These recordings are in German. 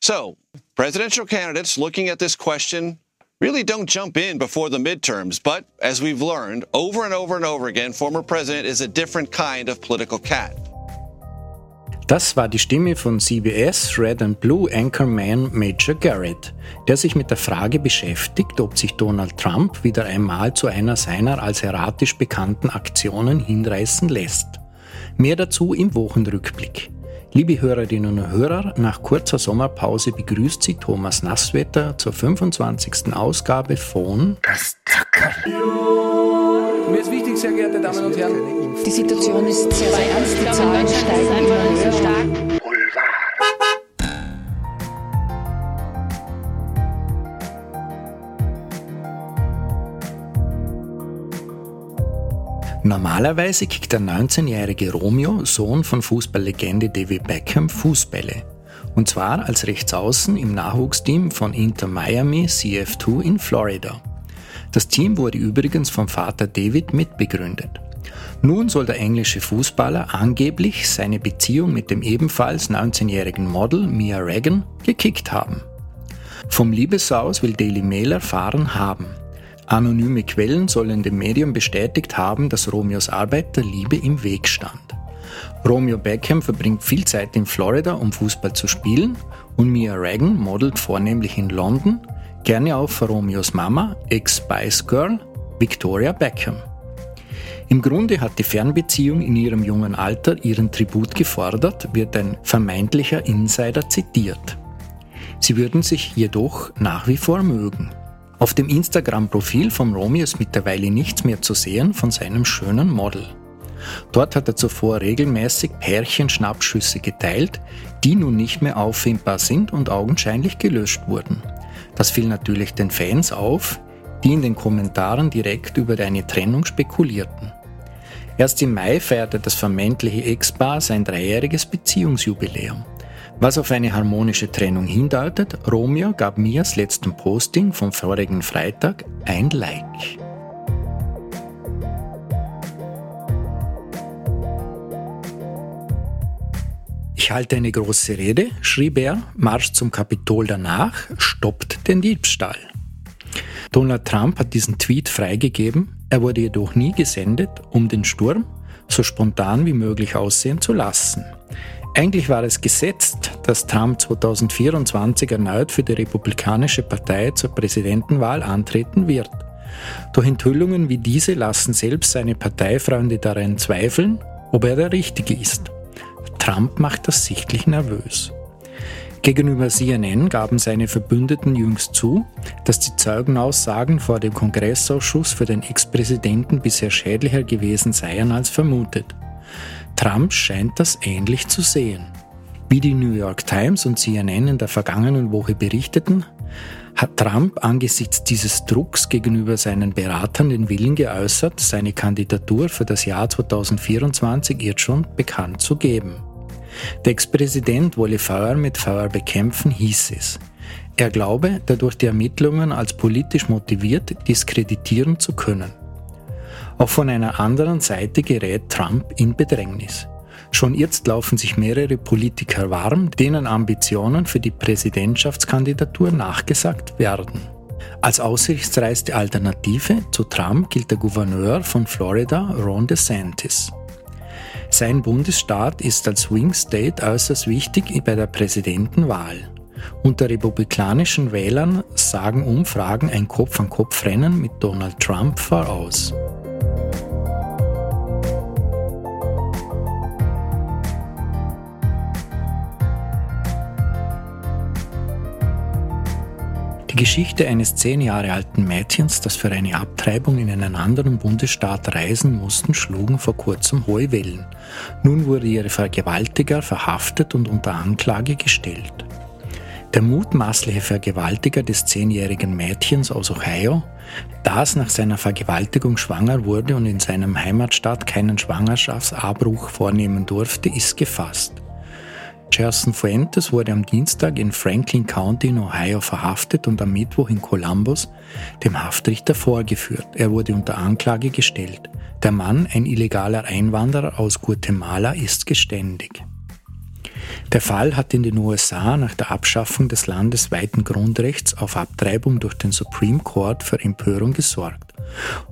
So, presidential candidates looking at this question really don't jump in before the midterms. But as we've learned over and over and over again, former president is a different kind of political cat. Das war die Stimme von CBS Red and Blue Anchorman Major Garrett, der sich mit der Frage beschäftigt, ob sich Donald Trump wieder einmal zu einer seiner als erratisch bekannten Aktionen hinreißen lässt. Mehr dazu im Wochenrückblick. Liebe Hörerinnen und Hörer, nach kurzer Sommerpause begrüßt Sie Thomas Nasswetter zur 25. Ausgabe von Das Zuckerl. Mir ist wichtig, sehr geehrte Damen und Herren, Die Situation ist sehr, sehr ernst. Die Zahlen steigen immer höher. Normalerweise kickt der 19-jährige Romeo, Sohn von Fußballlegende David Beckham, Fußbälle. Und zwar als Rechtsaußen im Nachwuchsteam von Inter Miami CF2 in Florida. Das Team wurde übrigens vom Vater David mitbegründet. Nun soll der englische Fußballer angeblich seine Beziehung mit dem ebenfalls 19-jährigen Model Mia Regan gekickt haben. Vom Liebessaus will Daily Mail erfahren haben. Anonyme Quellen sollen dem Medium bestätigt haben, dass Romeos Arbeit der Liebe im Weg stand. Romeo Beckham verbringt viel Zeit in Florida, um Fußball zu spielen, und Mia Regan modelt vornehmlich in London, gerne auch für Romeos Mama, Ex-Spice Girl, Victoria Beckham. Im Grunde hat die Fernbeziehung in ihrem jungen Alter ihren Tribut gefordert, wird ein vermeintlicher Insider zitiert. Sie würden sich jedoch nach wie vor mögen. Auf dem Instagram-Profil von Romeo ist mittlerweile nichts mehr zu sehen von seinem schönen Model. Dort hat er zuvor regelmäßig Pärchenschnappschüsse geteilt, die nun nicht mehr auffindbar sind und augenscheinlich gelöscht wurden. Das fiel natürlich den Fans auf, die in den Kommentaren direkt über eine Trennung spekulierten. Erst im Mai feierte das vermeintliche Ex-Paar sein dreijähriges Beziehungsjubiläum. Was auf eine harmonische Trennung hindeutet, Romeo gab Mias letzten Posting vom vorigen Freitag ein Like. Ich halte eine große Rede, schrieb er, Marsch zum Kapitol danach, stoppt den Diebstahl. Donald Trump hat diesen Tweet freigegeben, er wurde jedoch nie gesendet, um den Sturm so spontan wie möglich aussehen zu lassen. Eigentlich war es gesetzt, dass Trump 2024 erneut für die Republikanische Partei zur Präsidentenwahl antreten wird. Doch Enthüllungen wie diese lassen selbst seine Parteifreunde daran zweifeln, ob er der Richtige ist. Trump macht das sichtlich nervös. Gegenüber CNN gaben seine Verbündeten jüngst zu, dass die Zeugenaussagen vor dem Kongressausschuss für den Ex-Präsidenten bisher schädlicher gewesen seien als vermutet. Trump scheint das ähnlich zu sehen. Wie die New York Times und CNN in der vergangenen Woche berichteten, hat Trump angesichts dieses Drucks gegenüber seinen Beratern den Willen geäußert, seine Kandidatur für das Jahr 2024 jetzt schon bekannt zu geben. Der Ex-Präsident wolle Feuer mit Feuer bekämpfen, hieß es. Er glaube, dadurch die Ermittlungen als politisch motiviert diskreditieren zu können. Auch von einer anderen Seite gerät Trump in Bedrängnis. Schon jetzt laufen sich mehrere Politiker warm, denen Ambitionen für die Präsidentschaftskandidatur nachgesagt werden. Als aussichtsreichste Alternative zu Trump gilt der Gouverneur von Florida, Ron DeSantis. Sein Bundesstaat ist als Swing State äußerst wichtig bei der Präsidentenwahl. Unter republikanischen Wählern sagen Umfragen ein Kopf-an-Kopf-Rennen mit Donald Trump voraus. Geschichte eines zehn Jahre alten Mädchens, das für eine Abtreibung in einen anderen Bundesstaat reisen musste, schlugen vor kurzem hohe Wellen. Nun wurde ihre Vergewaltiger verhaftet und unter Anklage gestellt. Der mutmaßliche Vergewaltiger des zehnjährigen Mädchens aus Ohio, das nach seiner Vergewaltigung schwanger wurde und in seinem Heimatstaat keinen Schwangerschaftsabbruch vornehmen durfte, ist gefasst. Gerson Fuentes wurde am Dienstag in Franklin County in Ohio verhaftet und am Mittwoch in Columbus dem Haftrichter vorgeführt. Er wurde unter Anklage gestellt. Der Mann, ein illegaler Einwanderer aus Guatemala, ist geständig. Der Fall hat in den USA nach der Abschaffung des landesweiten Grundrechts auf Abtreibung durch den Supreme Court für Empörung gesorgt.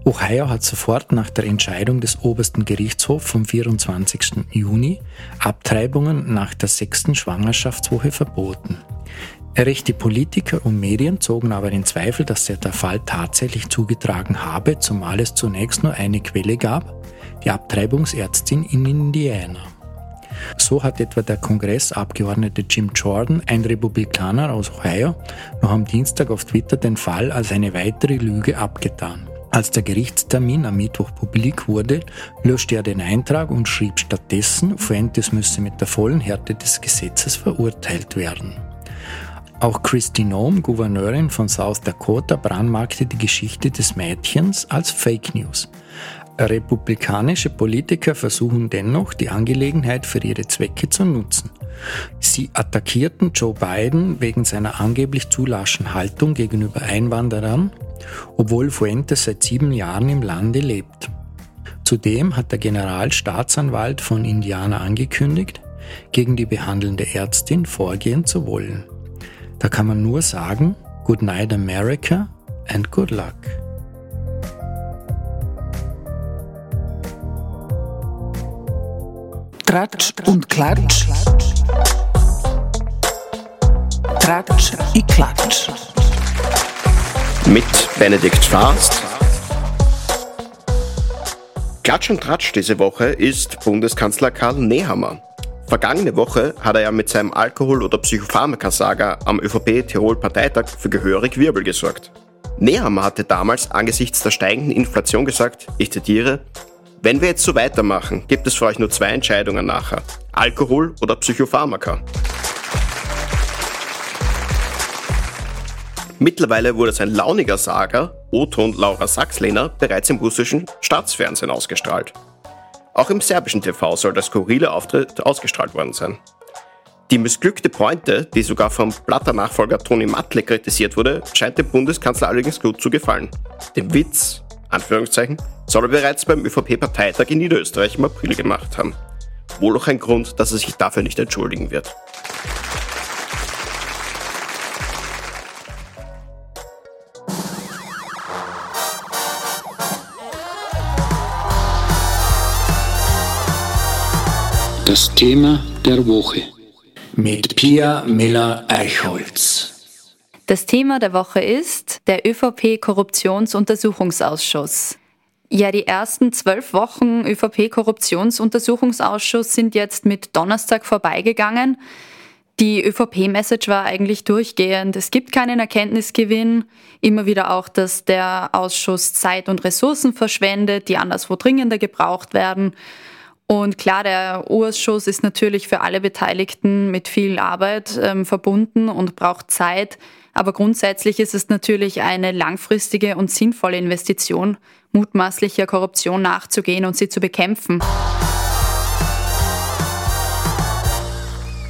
Ohio hat sofort nach der Entscheidung des obersten Gerichtshofs vom 24. Juni Abtreibungen nach der sechsten Schwangerschaftswoche verboten. Rechte Politiker und Medien zogen aber in Zweifel, dass sich der Fall tatsächlich zugetragen habe, zumal es zunächst nur eine Quelle gab, die Abtreibungsärztin in Indiana. So hat etwa der Kongressabgeordnete Jim Jordan, ein Republikaner aus Ohio, noch am Dienstag auf Twitter den Fall als eine weitere Lüge abgetan. Als der Gerichtstermin am Mittwoch publik wurde, löschte er den Eintrag und schrieb stattdessen, Fuentes müsse mit der vollen Härte des Gesetzes verurteilt werden. Auch Christy Nome, Gouverneurin von South Dakota, brandmarkte die Geschichte des Mädchens als Fake News. Republikanische Politiker versuchen dennoch, die Angelegenheit für ihre Zwecke zu nutzen. Sie attackierten Joe Biden wegen seiner angeblich zu laschen Haltung gegenüber Einwanderern, obwohl Fuentes seit sieben Jahren im Lande lebt. Zudem hat der Generalstaatsanwalt von Indiana angekündigt, gegen die behandelnde Ärztin vorgehen zu wollen. Da kann man nur sagen, Good night America and good luck. Tratsch und Klatsch. Tratsch und Klatsch. Mit Benedikt Fast. Klatsch und Tratsch diese Woche ist Bundeskanzler Karl Nehammer. Vergangene Woche hat er ja mit seinem Alkohol- oder Psychopharmaka-Saga am ÖVP-Tirol-Parteitag für gehörig Wirbel gesorgt. Nehammer hatte damals angesichts der steigenden Inflation gesagt, ich zitiere, wenn wir jetzt so weitermachen, gibt es für euch nur zwei Entscheidungen nachher. Alkohol oder Psychopharmaka. Mittlerweile wurde sein launiger Sager, O-Ton Laura Sachslehner, bereits im russischen Staatsfernsehen ausgestrahlt. Auch im serbischen TV soll der skurrile Auftritt ausgestrahlt worden sein. Die missglückte Pointe, die sogar vom Blatter-Nachfolger Toni Matle kritisiert wurde, scheint dem Bundeskanzler allerdings gut zu gefallen. Den Witz, Anführungszeichen, soll er bereits beim ÖVP-Parteitag in Niederösterreich im April gemacht haben. Wohl auch ein Grund, dass er sich dafür nicht entschuldigen wird. Das Thema der Woche. Mit Pia Miller-Eichholz. Das Thema der Woche ist der ÖVP-Korruptionsuntersuchungsausschuss. Ja, die ersten zwölf Wochen ÖVP-Korruptionsuntersuchungsausschuss sind jetzt mit Donnerstag vorbeigegangen. Die ÖVP-Message war eigentlich durchgehend. Es gibt keinen Erkenntnisgewinn. Immer wieder auch, dass der Ausschuss Zeit und Ressourcen verschwendet, die anderswo dringender gebraucht werden. Und klar, der Ausschuss ist natürlich für alle Beteiligten mit viel Arbeit ähm, verbunden und braucht Zeit. Aber grundsätzlich ist es natürlich eine langfristige und sinnvolle Investition, mutmaßlicher Korruption nachzugehen und sie zu bekämpfen.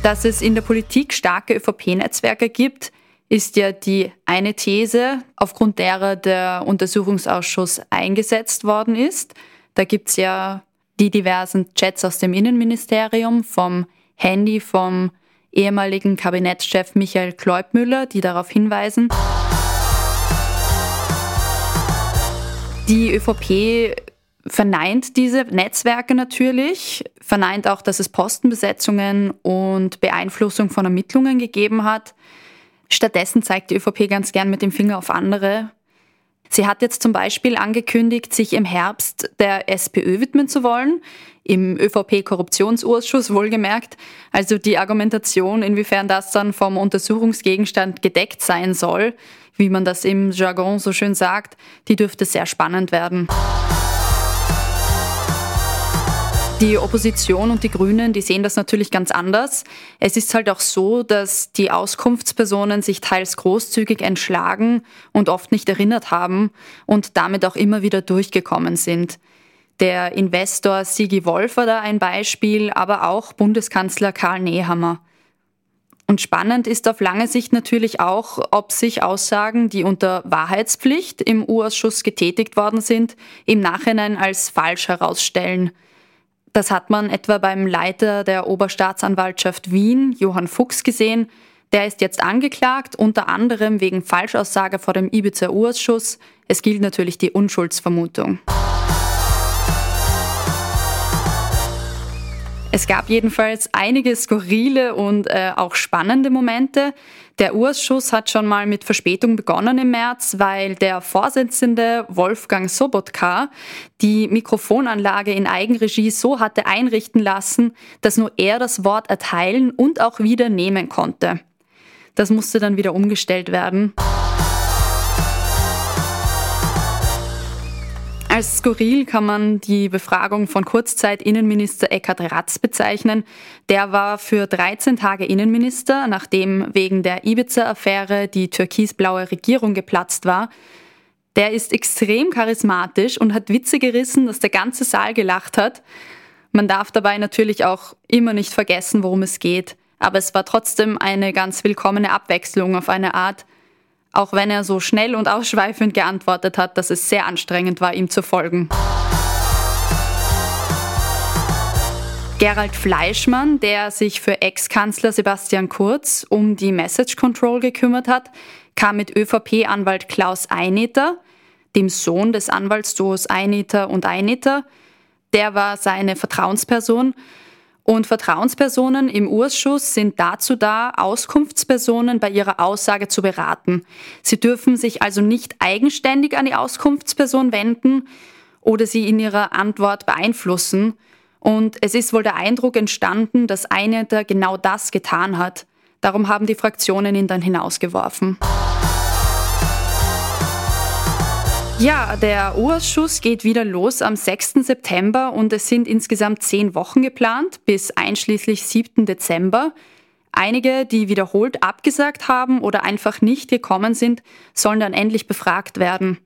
Dass es in der Politik starke ÖVP-Netzwerke gibt, ist ja die eine These, aufgrund derer der Untersuchungsausschuss eingesetzt worden ist. Da gibt es ja die diversen Chats aus dem Innenministerium, vom Handy vom ehemaligen Kabinettschef Michael Kleubmüller, die darauf hinweisen. Die ÖVP verneint diese Netzwerke natürlich, verneint auch, dass es Postenbesetzungen und Beeinflussung von Ermittlungen gegeben hat. Stattdessen zeigt die ÖVP ganz gern mit dem Finger auf andere Sie hat jetzt zum Beispiel angekündigt, sich im Herbst der SPÖ widmen zu wollen, im ÖVP-Korruptionsausschuss wohlgemerkt. Also die Argumentation, inwiefern das dann vom Untersuchungsgegenstand gedeckt sein soll, wie man das im Jargon so schön sagt, die dürfte sehr spannend werden. Die Opposition und die Grünen, die sehen das natürlich ganz anders. Es ist halt auch so, dass die Auskunftspersonen sich teils großzügig entschlagen und oft nicht erinnert haben und damit auch immer wieder durchgekommen sind. Der Investor Sigi Wolf war da ein Beispiel, aber auch Bundeskanzler Karl Nehammer. Und spannend ist auf lange Sicht natürlich auch, ob sich Aussagen, die unter Wahrheitspflicht im U-Ausschuss getätigt worden sind, im Nachhinein als falsch herausstellen. Das hat man etwa beim Leiter der Oberstaatsanwaltschaft Wien, Johann Fuchs, gesehen. Der ist jetzt angeklagt, unter anderem wegen Falschaussage vor dem Ibiza-Urschuss. Es gilt natürlich die Unschuldsvermutung. Es gab jedenfalls einige skurrile und äh, auch spannende Momente. Der Urschuss hat schon mal mit Verspätung begonnen im März, weil der Vorsitzende Wolfgang Sobotka die Mikrofonanlage in Eigenregie so hatte einrichten lassen, dass nur er das Wort erteilen und auch wieder nehmen konnte. Das musste dann wieder umgestellt werden. Als skurril kann man die Befragung von Kurzzeit-Innenminister Eckhard Ratz bezeichnen. Der war für 13 Tage Innenminister, nachdem wegen der Ibiza-Affäre die türkisblaue Regierung geplatzt war. Der ist extrem charismatisch und hat Witze gerissen, dass der ganze Saal gelacht hat. Man darf dabei natürlich auch immer nicht vergessen, worum es geht. Aber es war trotzdem eine ganz willkommene Abwechslung auf eine Art, auch wenn er so schnell und ausschweifend geantwortet hat, dass es sehr anstrengend war, ihm zu folgen. Gerald Fleischmann, der sich für Ex-Kanzler Sebastian Kurz um die Message Control gekümmert hat, kam mit ÖVP-Anwalt Klaus Eineter, dem Sohn des Anwaltsduos Eineter und Eineter. Der war seine Vertrauensperson und Vertrauenspersonen im Urschuss sind dazu da, Auskunftspersonen bei ihrer Aussage zu beraten. Sie dürfen sich also nicht eigenständig an die Auskunftsperson wenden oder sie in ihrer Antwort beeinflussen. Und es ist wohl der Eindruck entstanden, dass einer da genau das getan hat. Darum haben die Fraktionen ihn dann hinausgeworfen. Ja, der Urschuss geht wieder los am 6. September und es sind insgesamt zehn Wochen geplant, bis einschließlich 7. Dezember. Einige, die wiederholt abgesagt haben oder einfach nicht gekommen sind, sollen dann endlich befragt werden.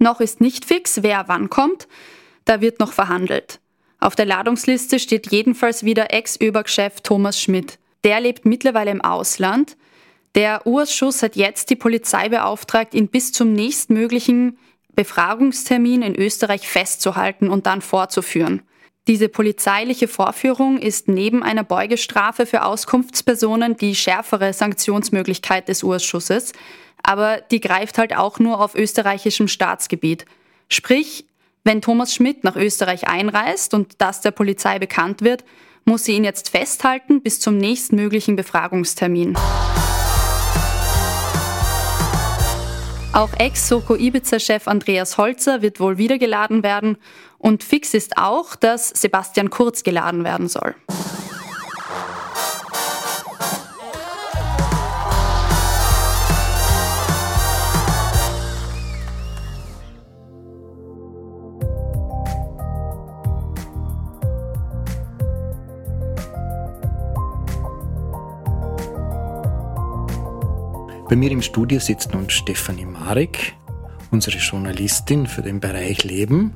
Noch ist nicht fix, wer wann kommt. Da wird noch verhandelt. Auf der Ladungsliste steht jedenfalls wieder Ex-ÖBAG-Chef Thomas Schmidt. Der lebt mittlerweile im Ausland. Der Urschuss hat jetzt die Polizei beauftragt, ihn bis zum nächstmöglichen Befragungstermin in Österreich festzuhalten und dann vorzuführen. Diese polizeiliche Vorführung ist neben einer Beugestrafe für Auskunftspersonen die schärfere Sanktionsmöglichkeit des Urschusses, aber die greift halt auch nur auf österreichischem Staatsgebiet. Sprich, wenn Thomas Schmidt nach Österreich einreist und das der Polizei bekannt wird, muss sie ihn jetzt festhalten bis zum nächstmöglichen Befragungstermin. Auch Ex-Soko Ibiza-Chef Andreas Holzer wird wohl wieder geladen werden und fix ist auch, dass Sebastian Kurz geladen werden soll. Mir im Studio sitzt nun Stefanie Marek, unsere Journalistin für den Bereich Leben.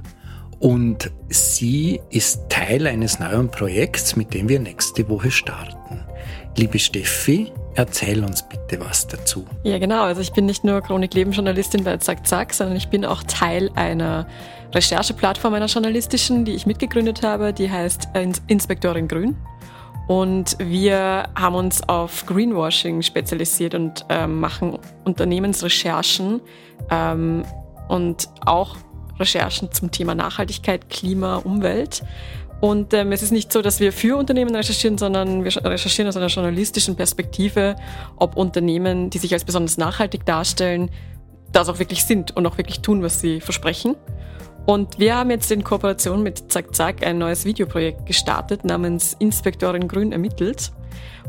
Und sie ist Teil eines neuen Projekts, mit dem wir nächste Woche starten. Liebe Steffi, erzähl uns bitte was dazu. Ja, genau. Also ich bin nicht nur Chronik-Leben-Journalistin bei Zack Zack, sondern ich bin auch Teil einer Rechercheplattform einer journalistischen, die ich mitgegründet habe. Die heißt Inspektorin Grün. Und wir haben uns auf Greenwashing spezialisiert und ähm, machen Unternehmensrecherchen ähm, und auch Recherchen zum Thema Nachhaltigkeit, Klima, Umwelt. Und ähm, es ist nicht so, dass wir für Unternehmen recherchieren, sondern wir recherchieren aus einer journalistischen Perspektive, ob Unternehmen, die sich als besonders nachhaltig darstellen, das auch wirklich sind und auch wirklich tun, was sie versprechen. Und wir haben jetzt in Kooperation mit Zack Zack ein neues Videoprojekt gestartet namens Inspektorin Grün ermittelt.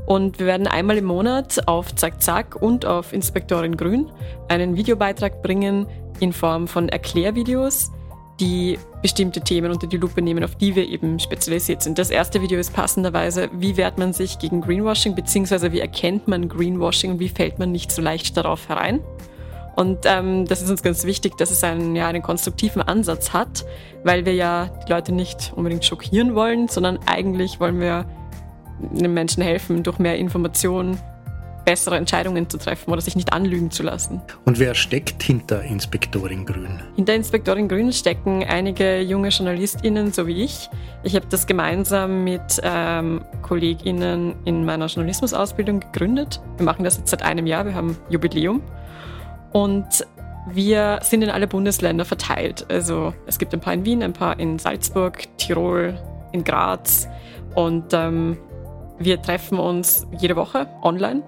Und wir werden einmal im Monat auf Zack Zack und auf Inspektorin Grün einen Videobeitrag bringen in Form von Erklärvideos, die bestimmte Themen unter die Lupe nehmen, auf die wir eben spezialisiert sind. Das erste Video ist passenderweise, wie wehrt man sich gegen Greenwashing, beziehungsweise wie erkennt man Greenwashing und wie fällt man nicht so leicht darauf herein. Und ähm, das ist uns ganz wichtig, dass es einen, ja, einen konstruktiven Ansatz hat, weil wir ja die Leute nicht unbedingt schockieren wollen, sondern eigentlich wollen wir den Menschen helfen, durch mehr Informationen bessere Entscheidungen zu treffen oder sich nicht anlügen zu lassen. Und wer steckt hinter Inspektorin Grün? Hinter Inspektorin Grün stecken einige junge JournalistInnen, so wie ich. Ich habe das gemeinsam mit ähm, KollegInnen in meiner Journalismusausbildung gegründet. Wir machen das jetzt seit einem Jahr, wir haben Jubiläum. Und wir sind in alle Bundesländer verteilt. Also es gibt ein paar in Wien, ein paar in Salzburg, Tirol, in Graz. Und ähm, wir treffen uns jede Woche online,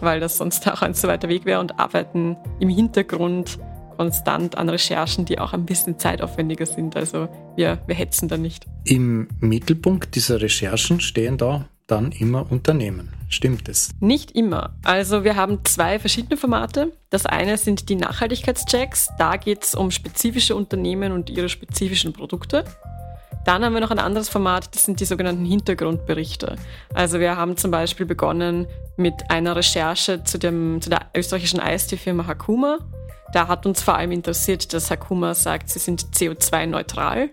weil das sonst auch ein zu weiter Weg wäre und arbeiten im Hintergrund konstant an Recherchen, die auch ein bisschen zeitaufwendiger sind. Also wir, wir hetzen da nicht. Im Mittelpunkt dieser Recherchen stehen da dann immer Unternehmen. Stimmt es? Nicht immer. Also wir haben zwei verschiedene Formate. Das eine sind die Nachhaltigkeitschecks. Da geht es um spezifische Unternehmen und ihre spezifischen Produkte. Dann haben wir noch ein anderes Format, das sind die sogenannten Hintergrundberichte. Also wir haben zum Beispiel begonnen mit einer Recherche zu, dem, zu der österreichischen Eistierfirma Hakuma. Da hat uns vor allem interessiert, dass Hakuma sagt, sie sind CO2-neutral.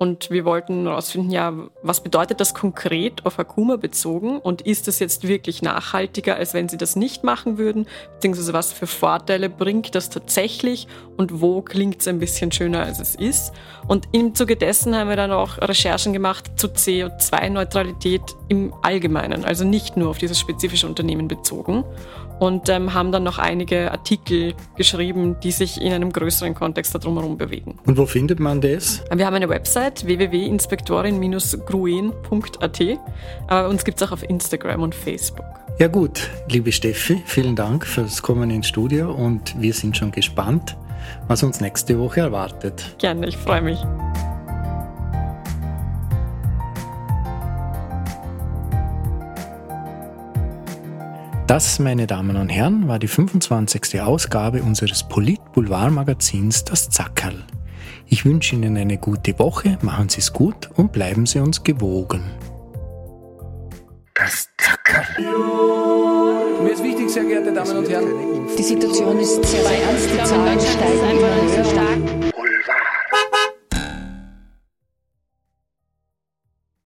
Und wir wollten herausfinden, ja, was bedeutet das konkret auf Akuma bezogen? Und ist das jetzt wirklich nachhaltiger, als wenn sie das nicht machen würden, beziehungsweise was für Vorteile bringt das tatsächlich? Und wo klingt es ein bisschen schöner, als es ist. Und im Zuge dessen haben wir dann auch Recherchen gemacht zu CO2-Neutralität im Allgemeinen, also nicht nur auf dieses spezifische Unternehmen bezogen und ähm, haben dann noch einige Artikel geschrieben, die sich in einem größeren Kontext da drumherum bewegen. Und wo findet man das? Wir haben eine Website www.inspektorin-gruen.at, aber uns gibt es auch auf Instagram und Facebook. Ja gut, liebe Steffi, vielen Dank fürs Kommen ins Studio und wir sind schon gespannt, was uns nächste Woche erwartet. Gerne, ich freue mich. Das, meine Damen und Herren, war die 25. Ausgabe unseres Polit-Boulevard-Magazins Das Zackerl. Ich wünsche Ihnen eine gute Woche, machen Sie es gut und bleiben Sie uns gewogen. Das Zackerl. Mir ist wichtig, sehr geehrte Damen und Herren. Die Situation ist sehr, sehr ernst. Die Zahlen steigen immer höher.